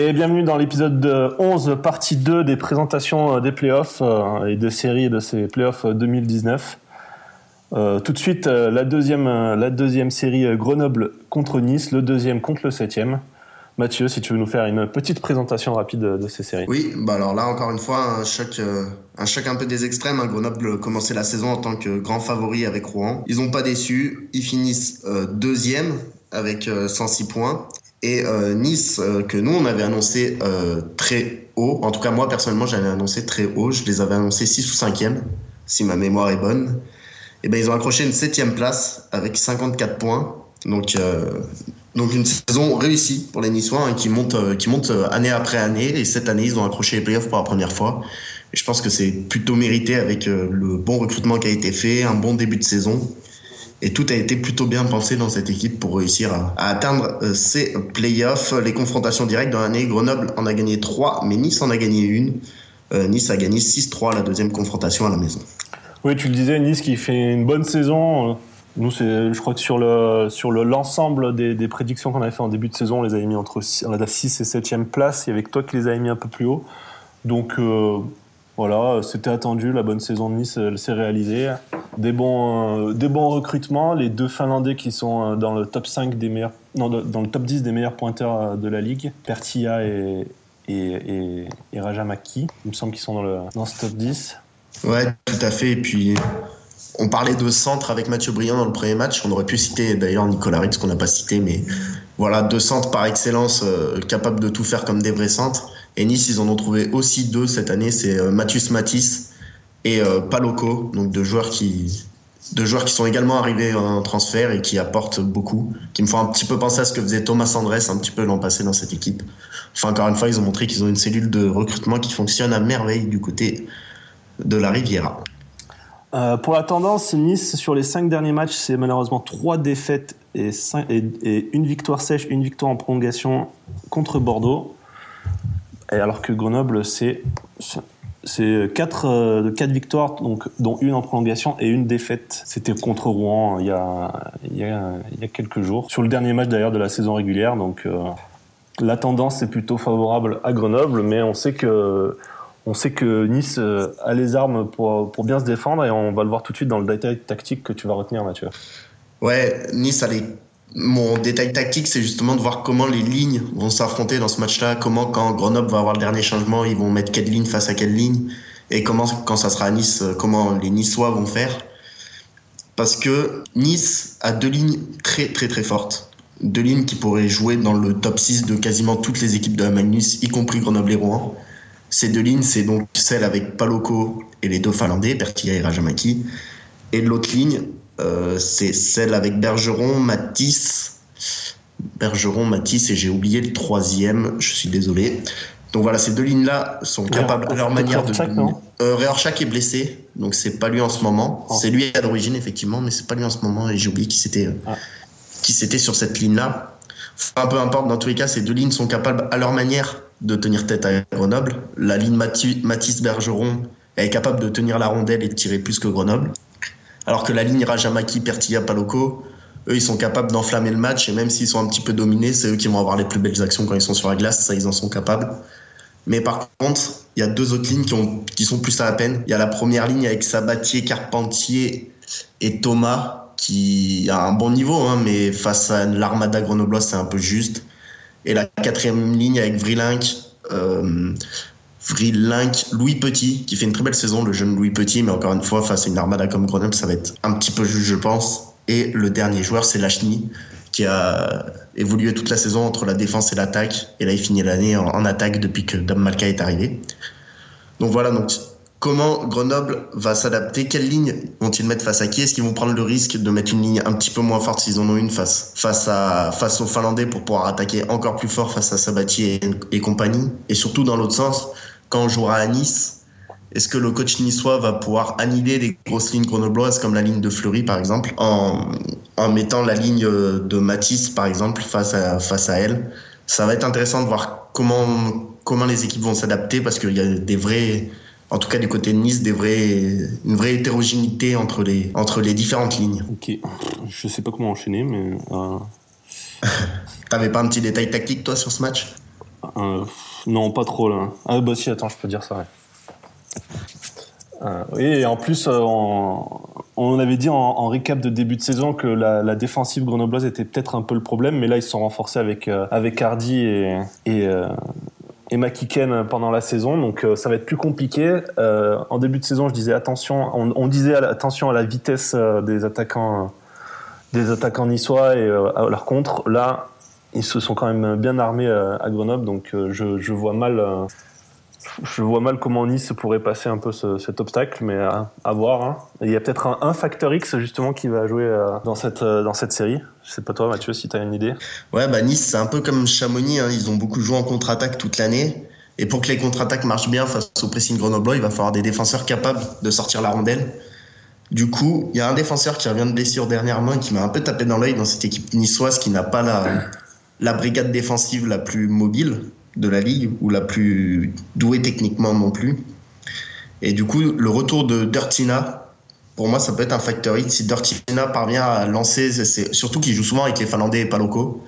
Et bienvenue dans l'épisode 11, partie 2 des présentations euh, des playoffs euh, et des séries de ces playoffs 2019. Euh, tout de suite, la, deuxième, la deuxième série Grenoble contre Nice, le deuxième contre le septième. Mathieu, si tu veux nous faire une petite présentation rapide de, ces séries. Oui, bah alors là, encore une fois, un choc, un choc un peu des extrêmes. Hein. Grenoble commençait la saison en tant que grand favori avec Rouen. Ils n'ont pas déçu. Ils finissent deuxième avec 106 points. Et euh, Nice, euh, que nous, on avait annoncé euh, très haut, en tout cas moi personnellement, j'avais annoncé très haut, je les avais annoncés 6 ou 5e, si ma mémoire est bonne. Et ben ils ont accroché une 7 place avec 54 points. Donc, donc une saison réussie pour les Niçois hein, qui montent qui monte année après année. Et cette année, ils ont accroché les playoffs pour la première fois. Et je pense que c'est plutôt mérité avec le bon recrutement qui a été fait, un bon début de saison. Et tout a été plutôt bien pensé dans cette équipe pour réussir à, atteindre euh, ces playoffs. Les confrontations directes dans l'année, Grenoble en a gagné 3, mais Nice en a gagné une. Euh, nice a gagné 6-3 la deuxième confrontation à la maison. Oui, tu le disais, Nice qui fait une bonne saison. Euh, nous, je crois que sur le sur le, l'ensemble des, des prédictions qu'on avait fait en début de saison, on les avait mis entre la 6 et 7e place. Il y avait que toi qui les avais mis un peu plus haut. Donc, voilà, c'était attendu, la bonne saison de Nice, elle s'est réalisée. Des bons, euh, des bons recrutements, les deux Finlandais qui sont euh, dans le top 5 des meilleurs, non, dans le top 10 des meilleurs pointeurs euh, de la ligue, Pertia et, et, et, il me semble qu'ils sont dans, le, dans ce top 10. Ouais, tout à fait. Et puis, on parlait de centre avec Mathieu Briand dans le premier match. On aurait pu citer d'ailleurs Nicolas Ritz qu'on n'a pas cité, mais voilà, deux centres par excellence, capables de tout faire comme des vrais centres. Et Nice, ils en ont trouvé aussi deux cette année, c'est euh, Mathius Matisse et euh, Paloco, donc deux joueurs qui deux joueurs qui sont également arrivés en transfert et qui apportent beaucoup, qui me font un petit peu penser à ce que faisait Thomas Andrés un petit peu l'an passé dans cette équipe. Enfin, encore une fois, ils ont montré qu'ils ont une cellule de recrutement qui fonctionne à merveille du côté de la Riviera. Euh, pour la tendance, Nice, sur les cinq derniers matchs, c'est malheureusement trois défaites et, et, une victoire sèche, une victoire en prolongation contre Bordeaux. Et alors que Grenoble, c'est c'est quatre, euh, quatre victoires, donc, dont une en prolongation et une défaite. C'était contre Rouen il y, a, il, y a, il y a quelques jours. Sur le dernier match d'ailleurs de la saison régulière. Donc euh, la tendance est plutôt favorable à Grenoble, mais on sait que, on sait que Nice euh, a les armes pour, pour bien se défendre et on va le voir tout de suite dans le détail tactique que tu vas retenir, Mathieu. Ouais, Nice a les mon détail tactique, c'est justement de voir comment les lignes vont s'affronter dans ce match-là, comment quand Grenoble va avoir le dernier changement, ils vont mettre quelle ligne face à quelle ligne, et comment quand ça sera à Nice, comment les Niçois vont faire. Parce que Nice a deux lignes très très très fortes. Deux lignes qui pourraient jouer dans le top 6 de quasiment toutes les équipes de la Magnus, y compris Grenoble et Rouen. Ces deux lignes, c'est donc celle avec Paloko et les deux Finlandais, Pertia et Rajamaki. Et l'autre ligne, euh, c'est celle avec Bergeron, Matisse. Bergeron, Matisse, et j'ai oublié le troisième, je suis désolé. Donc voilà, ces deux lignes-là sont capables à leur manière de. Euh, est blessé, donc c'est pas lui en ce moment. Oh. C'est lui à l'origine, effectivement, mais c'est pas lui en ce moment, et j'ai oublié qui c'était euh, ah. qui c'était sur cette ligne-là. Enfin, peu importe, dans tous les cas, ces deux lignes sont capables à leur manière de tenir tête à Grenoble. La ligne Matisse-Bergeron est capable de tenir la rondelle et de tirer plus que Grenoble. Alors que la ligne Rajamaki, Pertilla, Paloko, eux, ils sont capables d'enflammer le match et même s'ils sont un petit peu dominés, c'est eux qui vont avoir les plus belles actions quand ils sont sur la glace, ça, ils en sont capables. Mais par contre, il y a deux autres lignes qui, sont plus à la peine. Il y a la première ligne avec Sabatier, Carpentier et Thomas qui a un bon niveau, hein, mais face à l'armada grenobloise, c'est un peu juste. Et la quatrième ligne avec Vrilink, euh, Link, Louis Petit, qui fait une très belle saison, le jeune Louis Petit, mais encore une fois, face à une armada comme Grenoble, ça va être un petit peu juste, je pense. Et le dernier joueur, c'est Lachny, qui a évolué toute la saison entre la défense et l'attaque. Et là, il finit l'année en, attaque depuis que Dom Malka est arrivé. Donc voilà, donc comment Grenoble va s'adapter? Quelle ligne vont-ils mettre face à qui? Est-ce qu'ils vont prendre le risque de mettre une ligne un petit peu moins forte s'ils en ont une face, face, à, face aux Finlandais pour pouvoir attaquer encore plus fort face à Sabati et, et compagnie? Et surtout dans l'autre sens, quand on jouera à Nice, est-ce que le coach niçois va pouvoir annihiler les grosses lignes grenobloises comme la ligne de Fleury par exemple en, en mettant la ligne de Matisse par exemple face à, face à elle? Ça va être intéressant de voir comment, comment les équipes vont s'adapter parce qu'il y a des vrais, en tout cas du côté de Nice, des vrais, une vraie hétérogénéité entre les, entre les différentes lignes. Ok, je sais pas comment enchaîner mais... Euh... T'avais pas un petit détail tactique toi sur ce match? Non, pas trop là. Ah bah si, attends, je peux dire ça. Ouais. oui, et en plus, on, avait dit en, récap de début de saison que la, défensive grenobloise était peut-être un peu le problème, mais là ils se sont renforcés avec avec Hardy et, et et McKicken pendant la saison, donc euh, ça va être plus compliqué. Euh, en début de saison, je disais attention, on, disait attention à la vitesse euh, des attaquants, des attaquants niçois et à leur contre. Là, ils se sont quand même bien armés à Grenoble, donc je, vois mal je vois mal comment Nice pourrait passer un peu cet obstacle, mais à, voir. Hein. Il y a peut-être un, facteur X justement qui va jouer euh, dans cette euh, dans cette série. Je sais pas toi, Mathieu, si tu as une idée. Ouais, bah Nice, c'est un peu comme Chamonix. Hein. Ils ont beaucoup joué en contre-attaque toute l'année. Et pour que les contre-attaques marchent bien face au pressing grenoblois, il va falloir des défenseurs capables de sortir la rondelle. Du coup, il y a un défenseur qui revient de blessure dernièrement et qui m'a un peu tapé dans l'œil dans cette équipe niçoise qui n'a pas la brigade défensive la plus mobile de la ligue ou la plus douée techniquement non plus. Et du coup, le retour de Dirtina, pour moi, ça peut être un facteur Si Dirtina parvient à lancer, surtout qu'il joue souvent avec les Finlandais et Paloko,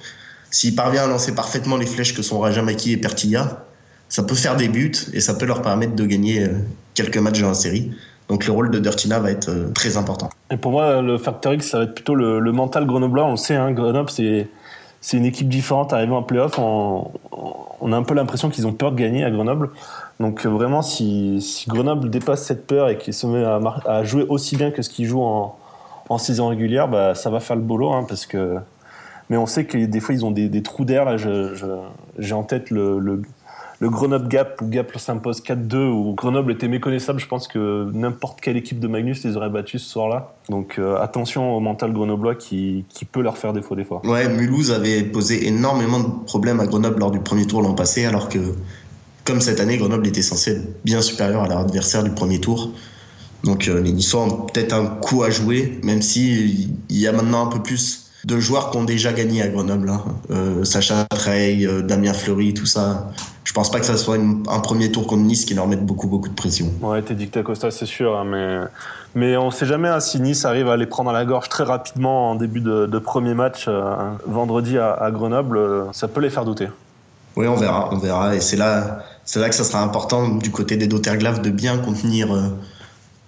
s'il parvient à lancer parfaitement les flèches que sont Rajamaki et Pertilla, ça peut faire des buts et ça peut leur permettre de gagner euh, quelques matchs dans la série. Donc le rôle de Dirtina va être euh, très important. Et pour moi, le facteur X, ça va être plutôt le, mental grenoblois. On le sait, hein, Grenoble, c'est c'est une équipe différente arrivant en playoff. On, on a un peu l'impression qu'ils ont peur de gagner à Grenoble. Donc euh, vraiment, si, Grenoble dépasse cette peur et qu'il se met à, jouer aussi bien que ce qu'il joue en, saison régulière, bah, ça va faire le boulot. Hein, parce que... Mais on sait que des fois, ils ont des, trous d'air. J'ai en tête le, le Grenoble Gap où Gap s'impose 4-2 où Grenoble était méconnaissable, je pense que n'importe quelle équipe de Magnus les aurait battus ce soir-là. Donc euh, attention au mental grenoblois qui, qui, peut leur faire défaut des fois. Ouais, Mulhouse avait posé énormément de problèmes à Grenoble lors du premier tour l'an passé, alors que comme cette année, Grenoble était censé être bien supérieur à leur adversaire du premier tour. Donc euh, les Niçois ont peut-être un coup à jouer, même si il y a maintenant un peu plus de joueurs qui ont déjà gagné à Grenoble. Hein. Euh, Sacha Trey, euh, Damien Fleury, tout ça. Je pense pas que ça soit un premier tour contre Nice qui leur mette beaucoup beaucoup de pression. Ouais, t'es dicté Costa, c'est sûr, hein, mais mais on sait jamais hein, si Nice arrive à les prendre à la gorge très rapidement en début de, premier match euh, vendredi à, Grenoble. ça peut les faire douter. Oui, on verra, on verra, et c'est là c'est là que ça sera important du côté des Doterglav de bien contenir,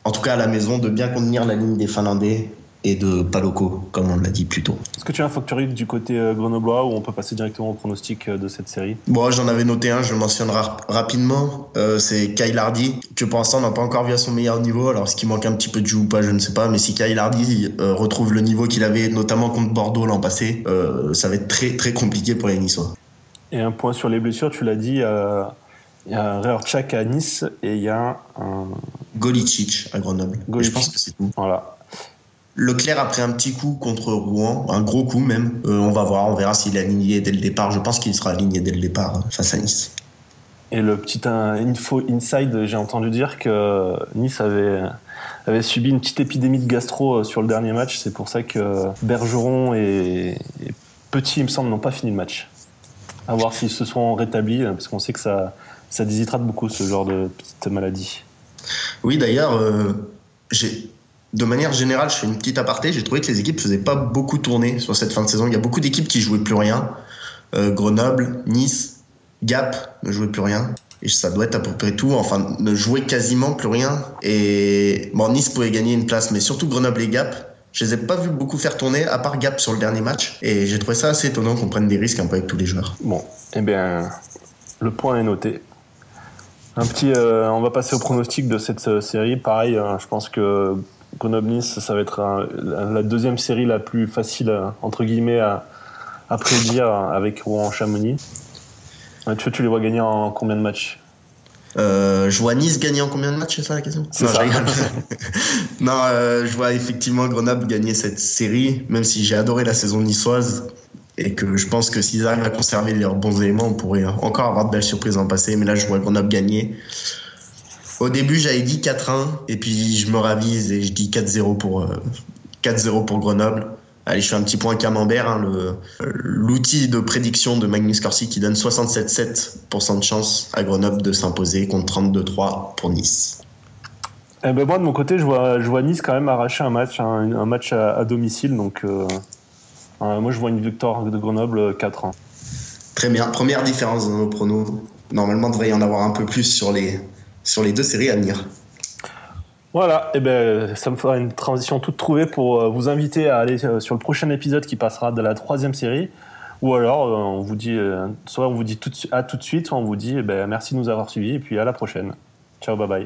en tout cas à la maison, de bien contenir la ligne des Finlandais et de Paloco, comme on l'a dit plus tôt. Est-ce que tu as un facteur du côté euh, grenoblois ou on peut passer directement au pronostic euh, de cette série? Bon, j'en avais noté un, je le mentionnerai rapidement. Euh, c'est Kyle Hardy, que pour l'instant on n'a pas encore vu à son meilleur niveau. Alors, ce qui manque un petit peu de jeu ou pas, je ne sais pas. Mais si Kyle Hardy retrouve le niveau qu'il avait notamment contre Bordeaux l'an passé, ça va être très très compliqué pour les Niçois. Et un point sur les blessures, tu l'as dit. Il y a un Reorchak à Nice et il y a un. Golicic à Grenoble. Je pense que c'est tout. Voilà. Leclerc a pris un petit coup contre Rouen, un gros coup même. Euh, on va voir, on verra s'il est aligné dès le départ. Je pense qu'il sera aligné dès le départ hein, face à Nice. Et le petit info inside, j'ai entendu dire que Nice avait, avait subi une petite épidémie de gastro euh, sur le dernier match. C'est pour ça que Bergeron et, Petit, il me semble, n'ont pas fini le match. À voir s'ils se sont rétablis, parce qu'on sait que ça, ça déshydrate beaucoup ce genre de petite maladie. Oui, d'ailleurs, euh, j'ai de manière générale, je fais une petite aparté, j'ai trouvé que les équipes faisaient pas beaucoup tourner sur cette fin de saison. Il y a beaucoup d'équipes qui jouaient plus rien. Euh, Grenoble, Nice, Gap ne jouaient plus rien. Et ça doit être à peu près tout. Enfin, ne jouaient quasiment plus rien. Et bon, Nice pouvait gagner une place, mais surtout Grenoble et Gap, je les ai pas vus beaucoup faire tourner, à part Gap sur le dernier match. Et j'ai trouvé ça assez étonnant qu'on prenne des risques un peu avec tous les joueurs. Bon, eh bien, le point est noté. Un petit, euh, on va passer au pronostic de cette euh, série. Pareil, je pense que Grenoble-Nice, ça va être la deuxième série la plus facile, entre guillemets, à, prédire avec Rouen-Chamonix. Tu, tu les vois gagner en combien de matchs? Euh, je vois Nice gagner en combien de matchs, c'est ça la question? Non, ça. non euh, je vois effectivement Grenoble gagner cette série, même si j'ai adoré la saison niçoise et que je pense que s'ils arrivent à conserver leurs bons éléments, on pourrait encore avoir de belles surprises en passé. Mais là, je vois Grenoble gagner. Au début, j'avais dit 4-1, et puis je me ravise et je dis 4-0 pour, 4-0 euh, pour Grenoble. Allez, je fais un petit point camembert, hein, l'outil de prédiction de Magnus Corsi qui donne 67,7% de chance à Grenoble de s'imposer contre 32,3 pour Nice. Eh ben moi de mon côté, je vois, je vois Nice quand même arracher un match, hein, un, match à, domicile, donc euh, euh, moi je vois une victoire de Grenoble 4-1. Très bien. Première différence dans nos pronos. Normalement, il devrait y en avoir un peu plus sur les, sur les deux séries à venir. Voilà, et eh ben ça me fera une transition toute trouvée pour euh, vous inviter à aller euh, sur le prochain épisode qui passera de la troisième série. Ou alors, euh, on vous dit, soit on vous dit tout à tout de suite, soit on vous dit eh ben, merci de nous avoir suivis et puis à la prochaine. Ciao, bye bye.